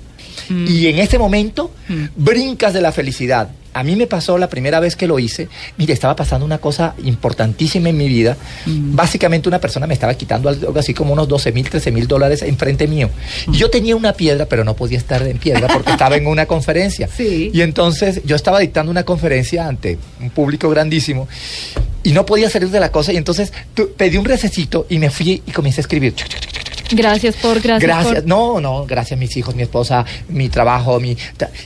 Y en ese momento, brincas de la felicidad. A mí me pasó la primera vez que lo hice. Mire, estaba pasando una cosa importantísima en mi vida. Básicamente, una persona me estaba quitando algo así como unos 12 mil, 13 mil dólares enfrente mío. Y yo tenía una piedra, pero no podía estar en piedra porque estaba en una conferencia. Sí. Y entonces yo estaba dictando una conferencia ante un público grandísimo y no podía salir de la cosa. Y entonces pedí un recesito y me fui y comencé a escribir. Gracias por, gracias, Gracias. por. No, no, gracias mis hijos, mi esposa, mi trabajo, mi...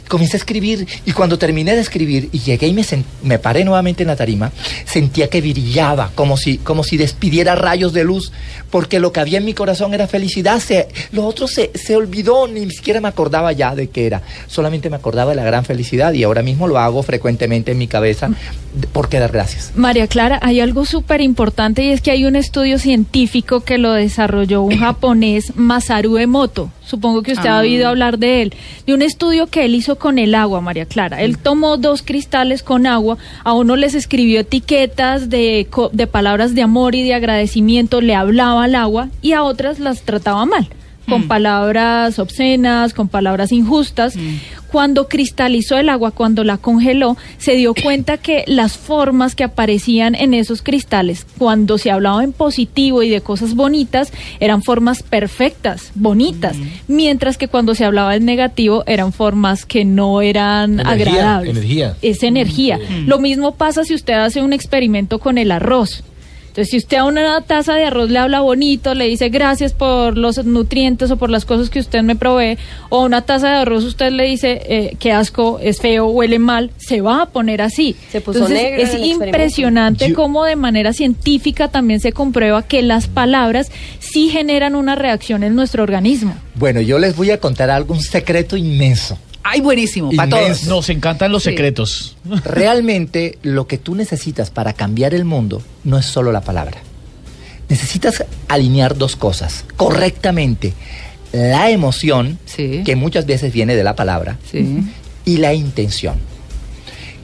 Comencé a escribir y cuando terminé de escribir y llegué y me, sen- me paré nuevamente en la tarima, sentía que brillaba, como si, como si despidiera rayos de luz, porque lo que había en mi corazón era felicidad. Se, lo otro se, se olvidó, ni siquiera me acordaba ya de qué era. Solamente me acordaba de la gran felicidad y ahora mismo lo hago frecuentemente en mi cabeza de- por quedar gracias. María Clara, hay algo súper importante y es que hay un estudio científico que lo desarrolló un japonés, Masaru Emoto. Supongo que usted ha Ah. oído hablar de él. De un estudio que él hizo con el agua, María Clara. Él tomó dos cristales con agua, a uno les escribió etiquetas de, de palabras de amor y de agradecimiento, le hablaba al agua y a otras las trataba mal. Con palabras obscenas, con palabras injustas. Cuando cristalizó el agua, cuando la congeló, se dio cuenta que las formas que aparecían en esos cristales, cuando se hablaba en positivo y de cosas bonitas, eran formas perfectas, bonitas, mientras que cuando se hablaba en negativo eran formas que no eran Energía, agradables. energía. Es energía. Lo mismo pasa si usted hace un experimento con el arroz. Entonces, si usted a una taza de arroz le habla bonito, le dice gracias por los nutrientes o por las cosas que usted me provee, o a una taza de arroz usted le dice eh, qué asco, es feo, huele mal, se va a poner así. Se puso Entonces, negro es impresionante Yo- cómo de manera científica también se comprueba que las palabras sí generan una reacción en nuestro organismo. Bueno, yo les voy a contar algo, un secreto inmenso. Ay, buenísimo, para todos. Nos encantan los Sí. secretos. Realmente lo que tú necesitas para cambiar el mundo no es solo la palabra. Necesitas alinear dos cosas correctamente. La emoción, Sí. que muchas veces viene de la palabra, Sí. y la intención.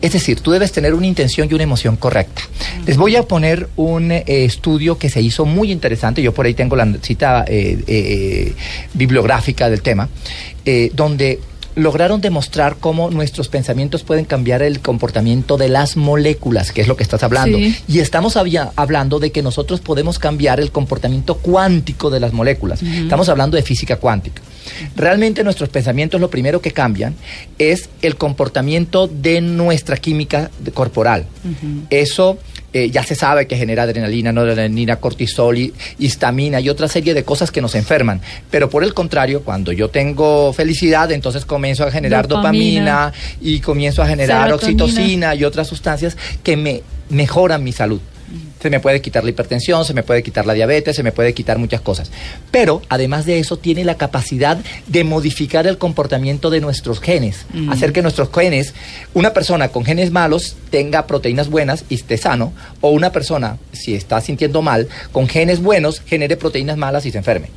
Es decir, tú debes tener una intención y una emoción correcta. Les voy a poner un eh, estudio que se hizo muy interesante, yo por ahí tengo la cita eh, eh, bibliográfica del tema, eh, donde lograron demostrar cómo nuestros pensamientos pueden cambiar el comportamiento de las moléculas, que es lo que estás hablando. Sí. Y estamos había- hablando de que nosotros podemos cambiar el comportamiento cuántico de las moléculas. Estamos hablando de física cuántica. Realmente nuestros pensamientos lo primero que cambian es el comportamiento de nuestra química corporal. Eso eh, ya se sabe que genera adrenalina, noradrenalina, cortisol, y- histamina y otra serie de cosas que nos enferman. Pero por el contrario, cuando yo tengo felicidad, entonces comienzo a generar Dopamina. dopamina, y comienzo a generar Serotonina. oxitocina y otras sustancias que me mejoran mi salud. Se me puede quitar la hipertensión, se me puede quitar la diabetes, se me puede quitar muchas cosas. Pero además de eso tiene la capacidad de modificar el comportamiento de nuestros genes, hacer que nuestros genes, una persona con genes malos tenga proteínas buenas y esté sano, o una persona, si está sintiendo mal, con genes buenos, genere proteínas malas y se enferme.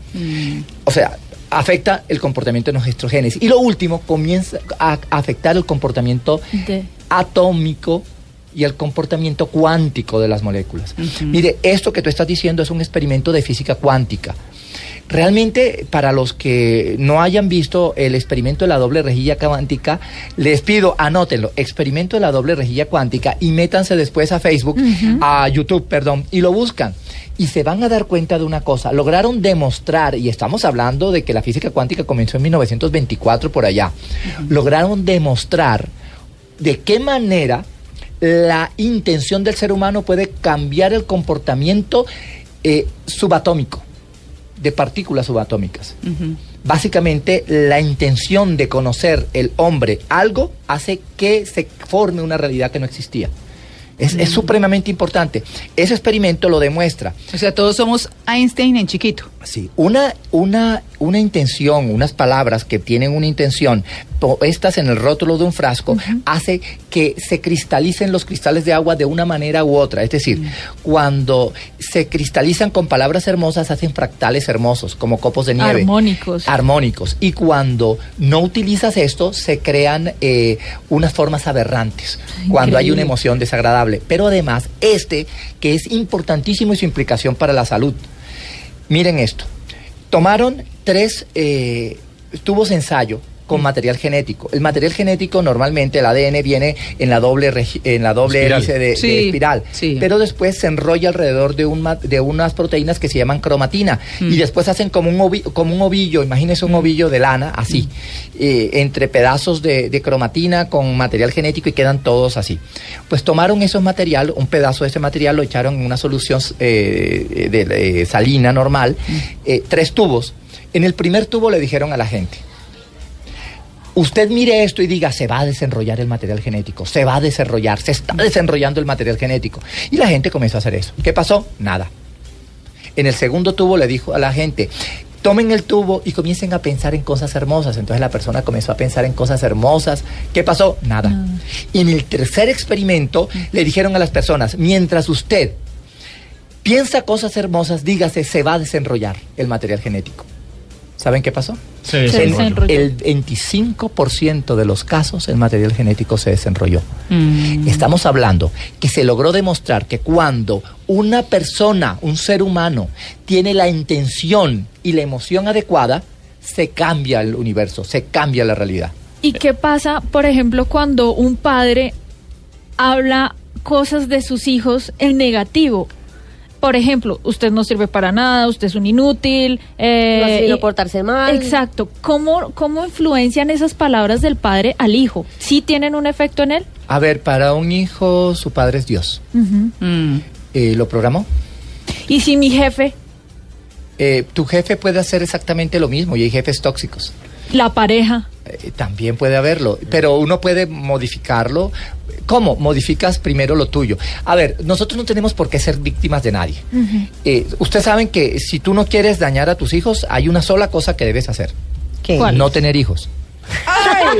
O sea, afecta el comportamiento de nuestros genes. Y lo último, comienza a afectar el comportamiento De- atómico y el comportamiento cuántico de las moléculas. Mire, esto que tú estás diciendo es un experimento de física cuántica. Realmente, para los que no hayan visto el experimento de la doble rejilla cuántica, les pido, anótenlo, experimento de la doble rejilla cuántica y métanse después a Facebook, a YouTube, perdón, y lo buscan. Y se van a dar cuenta de una cosa, lograron demostrar, y estamos hablando de que la física cuántica comenzó en 1924 por allá, lograron demostrar de qué manera la intención del ser humano puede cambiar el comportamiento eh, subatómico, de partículas subatómicas. Básicamente, la intención de conocer el hombre algo hace que se forme una realidad que no existía. Es, es supremamente importante. Ese experimento lo demuestra. O sea, todos somos Einstein en chiquito. Sí, una, una, una intención, unas palabras que tienen una intención puestas en el rótulo de un frasco, hace que se cristalicen los cristales de agua de una manera u otra. Es decir, cuando se cristalizan con palabras hermosas, hacen fractales hermosos, como copos de nieve. Armónicos. Armónicos. Y cuando no utilizas esto, se crean eh, unas formas aberrantes, cuando hay una emoción desagradable. Pero además, este, que es importantísimo y su implicación para la salud. Miren esto. Tomaron tres eh, tubos ensayo con material genético. El material genético normalmente el ADN viene en la doble en la doble Espiral. hélice de, espiral, sí. pero después se enrolla alrededor de un de unas proteínas que se llaman cromatina y después hacen como un ovi- como un ovillo, imagínense un ovillo de lana así, eh, entre pedazos de, de cromatina con material genético y quedan todos así. Pues tomaron esos material, un pedazo de ese material lo echaron en una solución eh, de, de salina normal, eh, tres tubos. En el primer tubo le dijeron a la gente, Usted mire esto y diga, se va a desenrollar el material genético, se va a desenrollar, se está desenrollando el material genético. Y la gente comenzó a hacer eso. ¿Qué pasó? Nada. En el segundo tubo le dijo a la gente, tomen el tubo y comiencen a pensar en cosas hermosas. Entonces la persona comenzó a pensar en cosas hermosas. ¿Qué pasó? Nada. Y en el tercer experimento le dijeron a las personas, mientras usted piensa cosas hermosas, dígase, se va a desenrollar el material genético. ¿Saben qué pasó? Se Se En desenrolló. el 25% de los casos el material genético se desenrolló. Estamos hablando que se logró demostrar que cuando una persona, un ser humano, tiene la intención y la emoción adecuada, se cambia el universo, se cambia la realidad. ¿Y qué pasa, por ejemplo, cuando un padre habla cosas de sus hijos en negativo? Por ejemplo, usted no sirve para nada, usted es un inútil. Eh, No y- portarse mal. Exacto. ¿Cómo, ¿Cómo influencian esas palabras del padre al hijo? ¿Sí tienen un efecto en él? A ver, para un hijo su padre es Dios. Mm. Eh, ¿Lo programó? ¿Y si mi jefe, Eh, tu jefe puede hacer exactamente lo mismo y hay jefes tóxicos. la pareja? Eh, también puede haberlo, pero uno puede modificarlo. ¿Cómo? Modificas primero lo tuyo. A ver, nosotros no tenemos por qué ser víctimas de nadie. Eh, ustedes saben que si tú no quieres dañar a tus hijos, hay una sola cosa que debes hacer. ¿Qué? ¿Cuál? No tener hijos. ¡Ay!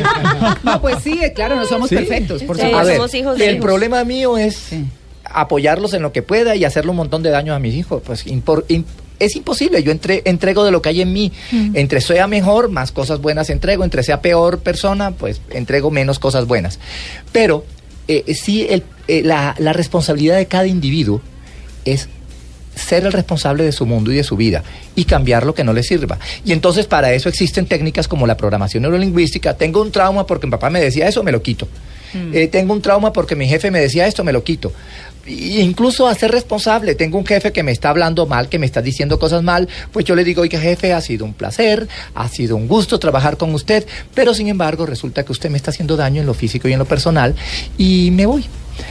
No, pues sí, claro, no somos Sí. perfectos, por Sí. A supuesto. ver, somos hijos de el hijos. problema mío es Sí. apoyarlos en lo que pueda y hacerle un montón de daño a mis hijos. Pues impor- es imposible. Yo entre- entrego de lo que hay en mí. Entre sea mejor, más cosas buenas entrego. Entre sea peor persona, pues entrego menos cosas buenas. Pero eh, sí, el- eh, la, la responsabilidad de cada individuo es ser el responsable de su mundo y de su vida y cambiar lo que no le sirva. Y entonces para eso existen técnicas como la programación neurolingüística. Tengo un trauma porque mi papá me decía eso, me lo quito. Eh, tengo un trauma porque mi jefe me decía esto, me lo quito. Incluso a ser responsable. Tengo un jefe que me está hablando mal, que me está diciendo cosas mal, pues yo le digo, oiga jefe, ha sido un placer, ha sido un gusto trabajar con usted, pero sin embargo resulta que usted me está haciendo daño en lo físico y en lo personal y me voy.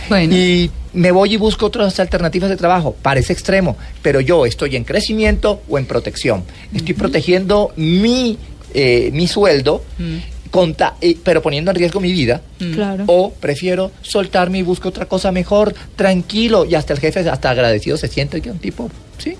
Bueno. Y me voy y busco otras alternativas de trabajo. Parece extremo, pero yo estoy en crecimiento o en protección. Estoy protegiendo mi, eh, mi sueldo, conta- eh, pero poniendo en riesgo mi vida. Claro. O prefiero soltarme y busco otra cosa mejor, tranquilo, y hasta el jefe, hasta agradecido se siente que un tipo, sí.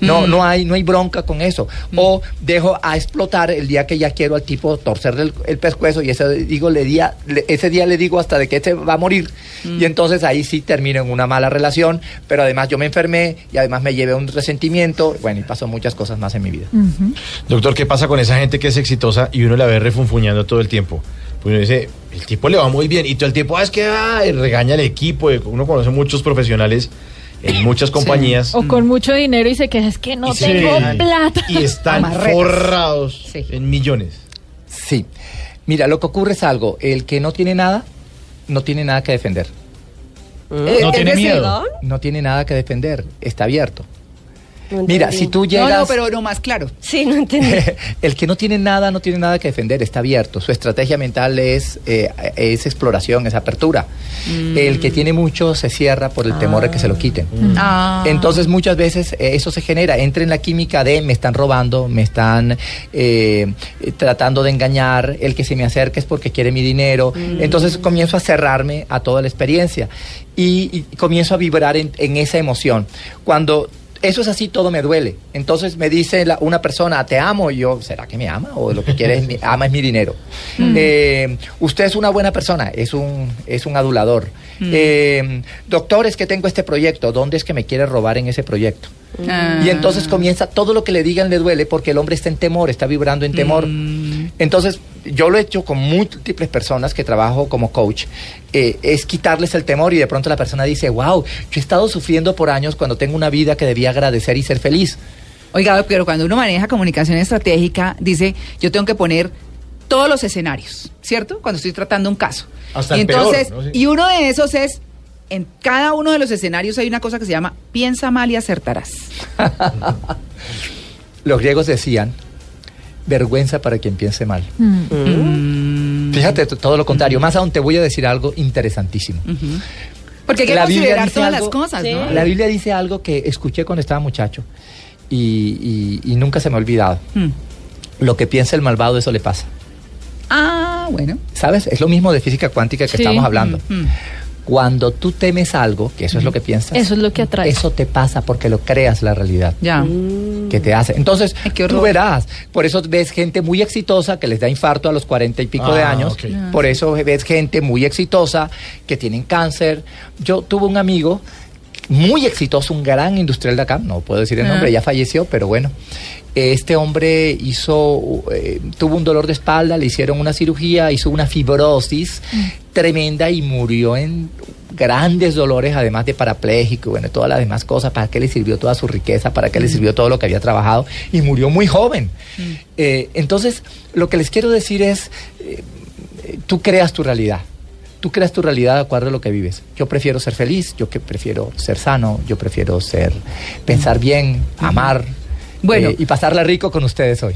No, Mm. no hay, no hay bronca con eso. O dejo a explotar el día que ya quiero al tipo torcerle el, el pescuezo y ese digo le día, le- ese día le digo hasta de que este va a morir. Mm. Y entonces ahí sí termino en una mala relación, pero además yo me enfermé y además me llevé un resentimiento. Bueno, y pasó muchas cosas más en mi vida. Doctor, ¿qué pasa con esa gente que es exitosa y uno la ve refunfuñando todo el tiempo? Pues uno dice, el tipo le va muy bien y todo el tiempo, ah, es que ah, regaña al equipo. y Uno conoce muchos profesionales en muchas compañías. O con mucho dinero y se queja, es que no y tengo plata. Y están Amarretas. forrados Sí. en millones. Sí. Mira, lo que ocurre es algo. El que no tiene nada, no tiene nada que defender. Eh, No tiene miedo. No tiene nada que defender. Está abierto. No Mira, si tú No, llegas... no, pero no más claro. Sí, no entendí. el que no tiene nada, no tiene nada que defender, está abierto. Su estrategia mental es, eh, es exploración, es apertura. El que tiene mucho se cierra por el temor de que se lo quiten. Ah. Entonces muchas veces eh, eso se genera, entra en la química de me están robando, me están eh, tratando de engañar, el que se me acerca es porque quiere mi dinero. Entonces comienzo a cerrarme a toda la experiencia y, y comienzo a vibrar en, en esa emoción. Cuando eso es así, todo me duele. Entonces me dice la- una persona, te amo, y yo, ¿será que me ama? O lo que quiere es mi, ama es mi dinero. Eh, usted es una buena persona, es un, es un adulador. Eh, doctor, es que tengo este proyecto, ¿dónde es que me quiere robar en ese proyecto? Ah. Y entonces comienza, todo lo que le digan le duele porque el hombre está en temor, está vibrando en temor. Mm. Entonces, yo lo he hecho con múltiples personas que trabajo como coach, eh, es quitarles el temor y de pronto la persona dice, wow, yo he estado sufriendo por años cuando tengo una vida que debía agradecer y ser feliz. Oiga, pero cuando uno maneja comunicación estratégica, dice, yo tengo que poner todos los escenarios, ¿cierto? Cuando estoy tratando un caso. Hasta y el peor, entonces, ¿no? Sí. y uno de esos es, en cada uno de los escenarios hay una cosa que se llama piensa mal y acertarás. Los griegos decían, vergüenza para quien piense mal. Mm. Fíjate, t- todo lo contrario. Más aún te voy a decir algo interesantísimo. Porque hay que La considerar todas algo- las cosas, Sí. ¿no? La Biblia dice algo que escuché cuando estaba muchacho y, y- y nunca se me ha olvidado. Mm. Lo que piensa el malvado, eso le pasa. Ah, bueno. ¿Sabes? Es lo mismo de física cuántica que Sí. estamos hablando. Mm. Cuando tú temes algo, que eso es lo que piensas, Eso es lo que atrae. eso te pasa porque lo creas la realidad. Ya. que te hace. Entonces, Ay, tú verás. Por eso ves gente muy exitosa que les da infarto a los cuarenta y pico de Ah, años. Por eso ves gente muy exitosa que tienen cáncer. Yo tuve un amigo muy exitoso, un gran industrial de acá, no puedo decir el Ah. nombre, ya falleció, pero bueno. Este hombre hizo, eh, tuvo un dolor de espalda, le hicieron una cirugía, hizo una fibrosis tremenda y murió en grandes dolores, además de parapléjico y bueno, todas las demás cosas. ¿Para qué le sirvió toda su riqueza? ¿Para qué le sirvió todo lo que había trabajado? Y murió muy joven. Eh, entonces, lo que les quiero decir es, eh, eh, tú creas tu realidad. Tú creas tu realidad de acuerdo a lo que vives. Yo prefiero ser feliz, yo que prefiero ser sano, yo prefiero ser, pensar bien, amar. Bueno. eh, y pasarla rico con ustedes hoy.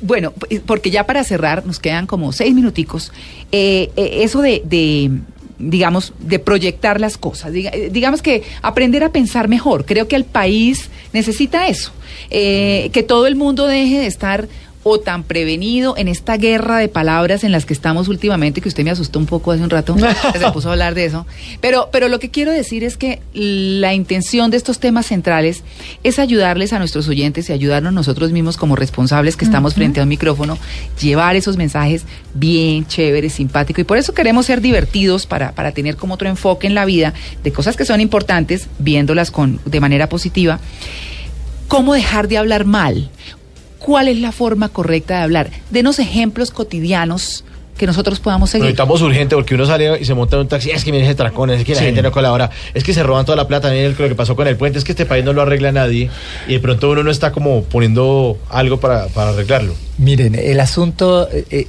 Bueno, porque ya para cerrar nos quedan como seis minuticos. Eh, eh, eso de, de, digamos, de proyectar las cosas. Diga- digamos que aprender a pensar mejor. Creo que el país necesita eso. Eh, que todo el mundo deje de estar o tan prevenido en esta guerra de palabras en las que estamos últimamente, que usted me asustó un poco hace un rato, que se puso a hablar de eso. Pero, pero lo que quiero decir es que la intención de estos temas centrales es ayudarles a nuestros oyentes y ayudarnos nosotros mismos como responsables que estamos frente a un micrófono, llevar esos mensajes bien chéveres, simpáticos. Y por eso queremos ser divertidos para, para tener como otro enfoque en la vida de cosas que son importantes, viéndolas con, de manera positiva. ¿Cómo dejar de hablar mal? ¿Cuál es la forma correcta de hablar? Denos ejemplos cotidianos que nosotros podamos seguir. necesitamos urgente porque uno sale y se monta en un taxi. Es que mire ese tracón, es que la Sí. gente no colabora. Es que se roban toda la plata. Miren lo que pasó con el puente. Es que este país no lo arregla nadie. Y de pronto uno no está como poniendo algo para, para arreglarlo. Miren, el asunto, eh, eh,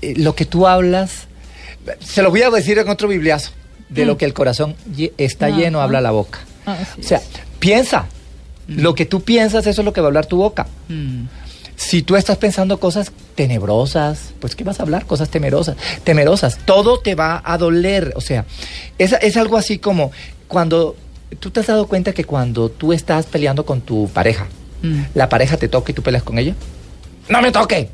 eh, lo que tú hablas, se lo voy a decir en otro bibliazo, de lo que el corazón está Ajá. lleno, habla la boca. Así O sea, piensa, lo que tú piensas, eso es lo que va a hablar tu boca. Mm. Si tú estás pensando cosas tenebrosas, pues ¿qué vas a hablar? Cosas temerosas. Temerosas. Todo te va a doler. O sea, es, es algo así como cuando tú te has dado cuenta que cuando tú estás peleando con tu pareja, Mm. la pareja te toca y tú peleas con ella. No me toque.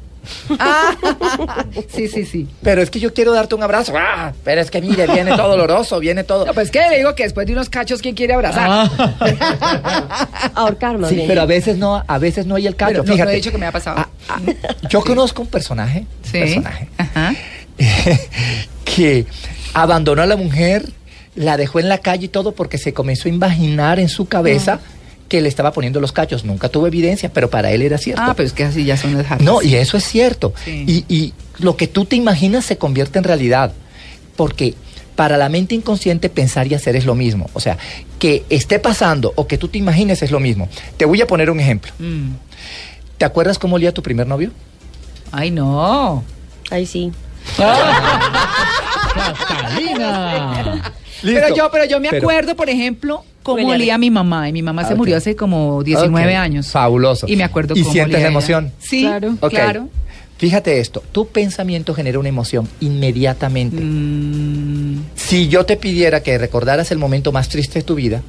Ah, sí, sí, sí. Pero es que yo quiero darte un abrazo. Ah, pero es que mire, viene todo doloroso, viene todo. No, pues que le digo que después de unos cachos, ¿quién quiere abrazar? Ah. Ahorcar Sí, bien. pero a veces no, a veces no hay el cacho. Fíjate. no he dicho que me ha pasado. Ah, ah, yo conozco un personaje, un Sí. personaje Ajá. que abandonó a la mujer, la dejó en la calle y todo porque se comenzó a imaginar en su cabeza que le estaba poniendo los cachos. Nunca tuvo evidencia, pero para él era cierto. Ah, pero es que así ya son las jarras. No, y eso es cierto. Sí. Y, y lo que tú te imaginas se convierte en realidad. Porque para la mente inconsciente pensar y hacer es lo mismo. O sea, que esté pasando o que tú te imagines es lo mismo. Te voy a poner un ejemplo. Mm. ¿Te acuerdas cómo olía tu primer novio? Ay, no. Ahí sí. Catalina. Pero yo, pero yo me Pero- acuerdo, por ejemplo, cómo olía mi mamá. Y mi mamá Ah, se ok. murió hace como 19 Ok, años. Fabuloso. Y me acuerdo ¿Y cómo sientes olía ella. emoción? Sí, Claro. Claro. Fíjate esto, tu pensamiento genera una emoción inmediatamente. Mm, Si yo te pidiera que recordaras el momento más triste de tu vida,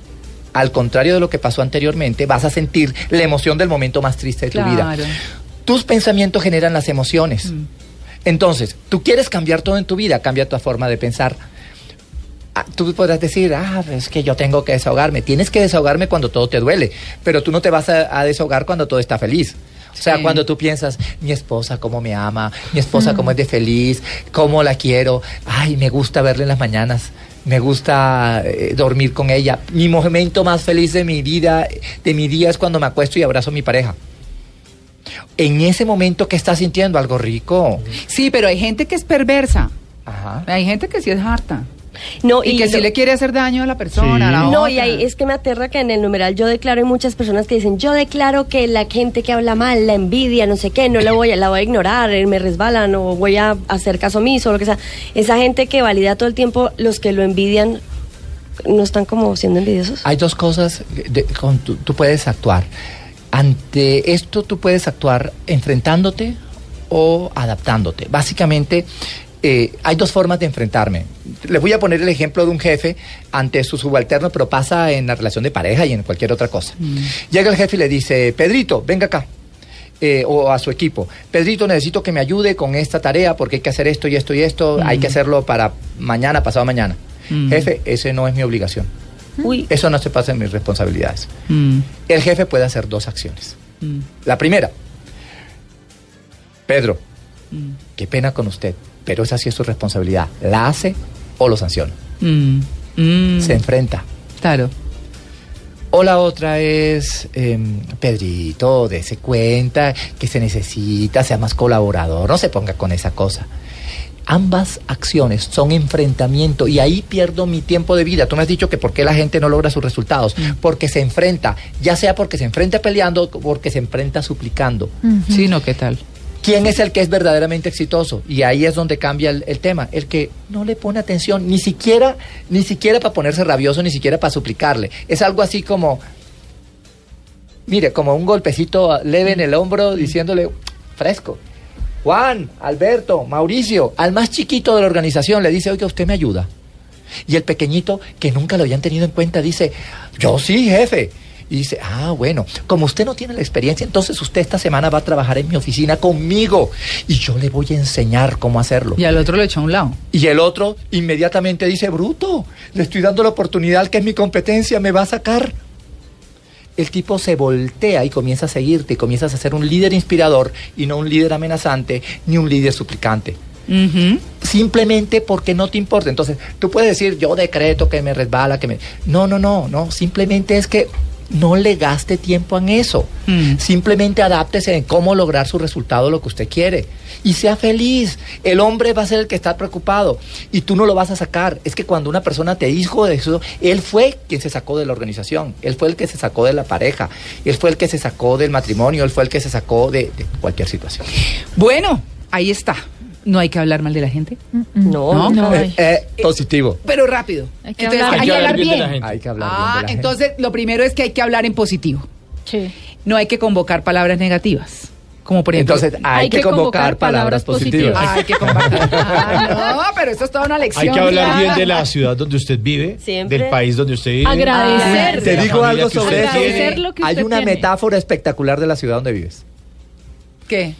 al contrario de lo que pasó anteriormente, vas a sentir la emoción del momento más triste de tu vida. claro. Tus pensamientos generan las emociones. Mm. Entonces, tú quieres cambiar todo en tu vida, cambia tu forma de pensar. Ah, Tú podrás decir, ah, es que yo tengo que desahogarme. Tienes que desahogarme cuando todo te duele, pero tú no te vas a, a desahogar cuando todo está feliz. O sea, Sí. cuando tú piensas, mi esposa cómo me ama, mi esposa cómo es de feliz, cómo la quiero, ay, me gusta verla en las mañanas, me gusta eh, dormir con ella. Mi momento más feliz de mi vida, de mi día es cuando me acuesto y abrazo a mi pareja. En ese momento que estás sintiendo algo rico. Sí, pero hay gente que es perversa. Ajá. Hay gente que sí es harta. No, Y, que lo- sí le quiere hacer daño a la persona. a la No, otra. y ahí es que me aterra que en el numeral yo declaro, hay muchas personas que dicen, yo declaro que la gente que habla mal, la envidia, no sé qué, no la voy a, la voy a ignorar, eh, me resbalan o voy a hacer caso omiso o lo que sea. Esa gente que valida todo el tiempo, los que lo envidian, no están como siendo envidiosos. Hay dos cosas de- con tú, tú puedes actuar. Ante esto tú puedes actuar enfrentándote o adaptándote. Básicamente eh, hay dos formas de enfrentarme. Les voy a poner el ejemplo de un jefe ante su subalterno, pero pasa en la relación de pareja y en cualquier otra cosa. Llega el jefe y le dice, Pedrito, venga acá. eh, o a su equipo. Pedrito, necesito que me ayude con esta tarea porque hay que hacer esto y esto y esto. Hay que hacerlo para mañana, pasado mañana. Mm. Jefe, ese no es mi obligación. Uy, Eso no se pasa en mis responsabilidades. Mm, El jefe puede hacer dos acciones. mm, La primera, Pedro, mm, qué pena con usted, pero esa sí es su responsabilidad. ¿La hace o lo sanciona? mm, mm. Se enfrenta. Claro. O la otra es, em, Pedrito, dése cuenta que se necesita, sea más colaborador, no se ponga con esa cosa. Ambas acciones son enfrentamiento y ahí pierdo mi tiempo de vida. Tú me has dicho que por qué la gente no logra sus resultados. Porque se enfrenta, ya sea porque se enfrenta peleando o porque se enfrenta suplicando. Ujú. Sí, no, ¿qué tal? ¿Quién es el que es verdaderamente exitoso? Y ahí es donde cambia el, tema. El que no le pone atención, ni siquiera, ni siquiera para ponerse rabioso, ni siquiera para suplicarle. Es algo así como, mire, como un golpecito leve en el hombro diciéndole, fresco. Juan, Alberto, Mauricio, al más chiquito de la organización le dice, oiga, usted me ayuda. Y el pequeñito, que nunca lo habían tenido en cuenta, dice, yo sí, jefe. Y dice, ah, bueno, como usted no tiene la experiencia, entonces usted esta semana va a trabajar en mi oficina conmigo y yo le voy a enseñar cómo hacerlo. Y al otro lo echó a un lado. Y el otro inmediatamente dice, bruto, le estoy dando la oportunidad que es mi competencia, me va a sacar. El tipo se voltea y comienza a seguirte y comienzas a ser un líder inspirador y no un líder amenazante ni un líder suplicante simplemente porque no te importa. Entonces, tú puedes decir, yo decreto que me resbala, que me... No, no, no, no, simplemente es que no le gaste tiempo en eso. Mm. Simplemente adáptese en cómo lograr su resultado, lo que usted quiere. Y sea feliz. El hombre va a ser el que está preocupado y tú no lo vas a sacar. Es que cuando una persona te dijo de eso, él fue quien se sacó de la organización, él fue el que se sacó de la pareja, él fue el que se sacó del matrimonio, él fue el que se sacó de, de cualquier situación. Bueno, ahí está. No hay que hablar mal de la gente. No, No, no Eh, eh, positivo. Pero rápido. Hay que Entonces, hablar- hay que hablar bien. de la gente. Hay que hablar bien de Ah, la gente. entonces lo primero es que hay que hablar en positivo. Sí. No hay que convocar palabras negativas. Como por ejemplo. Entonces hay, que, convocar, palabras positivas. Ah, hay que convocar. Ah, no, pero eso es toda una lección. Hay que hablar bien de la ciudad donde usted vive, Siempre. del país donde usted vive. Agradecer. de Te digo algo sobre eso. Hay una tiene. metáfora espectacular de la ciudad donde vives. ¿Qué?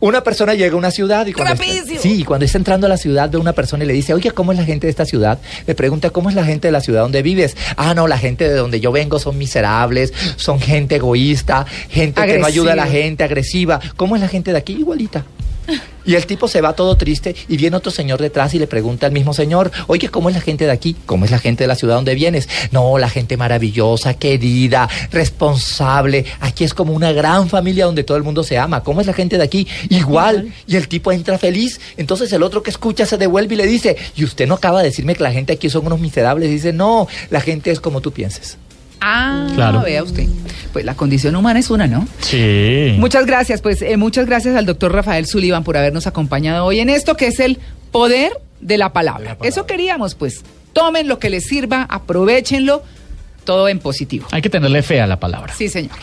Una persona llega a una ciudad y cuando, está, sí, cuando está entrando a la ciudad ve una persona y le dice, oye, ¿cómo es la gente de esta ciudad? Le pregunta, ¿cómo es la gente de la ciudad donde vives? Ah, no, la gente de donde yo vengo son miserables, son gente egoísta, gente que no ayuda a la gente, agresiva. ¿Cómo es la gente de aquí? Igualita. Y el tipo se va todo triste y viene otro señor detrás y le pregunta al mismo señor, oye, ¿cómo es la gente de aquí? ¿Cómo es la gente de la ciudad donde vienes? No, la gente maravillosa, querida, responsable. Aquí es como una gran familia donde todo el mundo se ama. ¿Cómo es la gente de aquí? Igual. Y el tipo entra feliz. Entonces el otro que escucha se devuelve y le dice, ¿y usted no acaba de decirme que la gente aquí son unos miserables? Y dice, no, la gente es como tú pienses. Ah, Claro. vea usted. Pues la condición humana es una, ¿no? Sí. Muchas gracias, pues eh, muchas gracias al doctor Rafael Sullivan por habernos acompañado hoy en esto que es el poder de la palabra. Eso queríamos, pues tomen lo que les sirva, aprovechenlo, todo en positivo. Hay que tenerle fe a la palabra. Sí, señor.